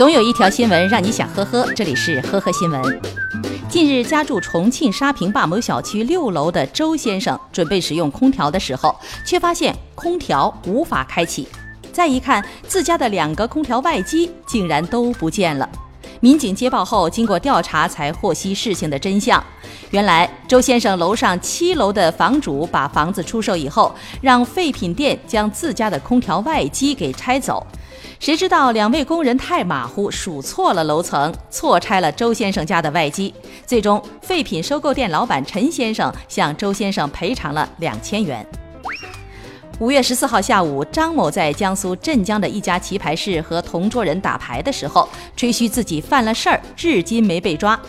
总有一条新闻让你想呵呵，这里是呵呵新闻。近日，家住重庆沙坪坝某小区六楼的周先生准备使用空调的时候，却发现空调无法开启。再一看，自家的两个空调外机竟然都不见了。民警接报后，经过调查才获悉事情的真相。原来，周先生楼上七楼的房主把房子出售以后，让废品店将自家的空调外机给拆走。谁知道两位工人太马虎，数错了楼层，错拆了周先生家的外机。最终，废品收购店老板陈先生向周先生赔偿了两千元。五月十四号下午，张某在江苏镇江的一家棋牌室和同桌人打牌的时候，吹嘘自己犯了事儿，至今没被抓。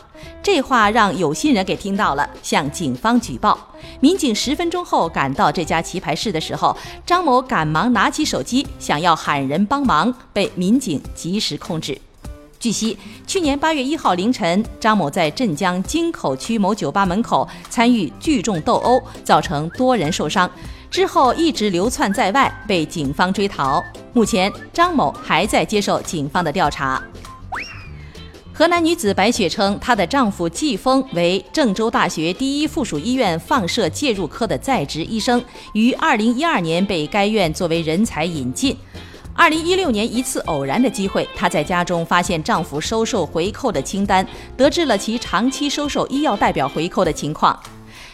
这话让有心人给听到了，向警方举报。民警十分钟后赶到这家棋牌室的时候，张某赶忙拿起手机想要喊人帮忙，被民警及时控制。据悉，去年八月一号凌晨，张某在镇江京口区某酒吧门口参与聚众斗殴，造成多人受伤。之后一直流窜在外，被警方追逃。目前，张某还在接受警方的调查。河南女子白雪称，她的丈夫季峰为郑州大学第一附属医院放射介入科的在职医生，于二零一二年被该院作为人才引进。二零一六年一次偶然的机会，她在家中发现丈夫收受回扣的清单，得知了其长期收受医药代表回扣的情况。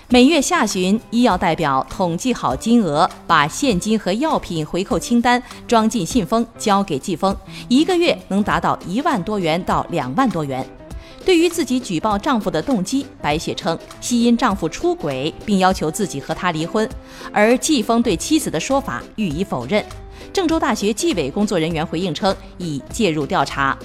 每月下旬，医药代表统计好金额，把现金和药品回扣清单装进信封交给季风，一个月能达到一万多元到两万多元。对于自己举报丈夫的动机，白雪称系因丈夫出轨，并要求自己和他离婚，而季风对妻子的说法予以否认。郑州大学纪委工作人员回应称，已介入调查。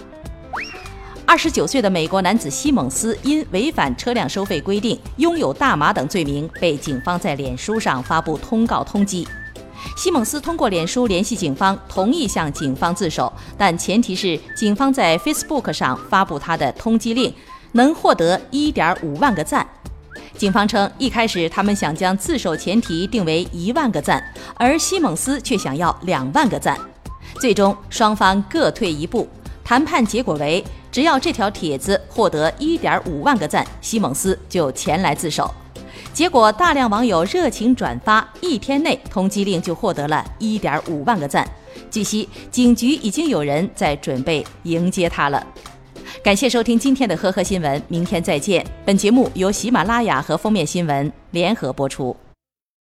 二十九岁的美国男子西蒙斯因违反车辆收费规定、拥有大麻等罪名，被警方在脸书上发布通告通缉。西蒙斯通过脸书联系警方，同意向警方自首，但前提是警方在 Facebook 上发布他的通缉令，能获得一点五万个赞。警方称，一开始他们想将自首前提定为一万个赞，而西蒙斯却想要两万个赞。最终，双方各退一步，谈判结果为。只要这条帖子获得一点五万个赞，西蒙斯就前来自首。结果大量网友热情转发，一天内通缉令就获得了一点五万个赞。据悉，警局已经有人在准备迎接他了。感谢收听今天的呵呵新闻，明天再见。本节目由喜马拉雅和封面新闻联合播出。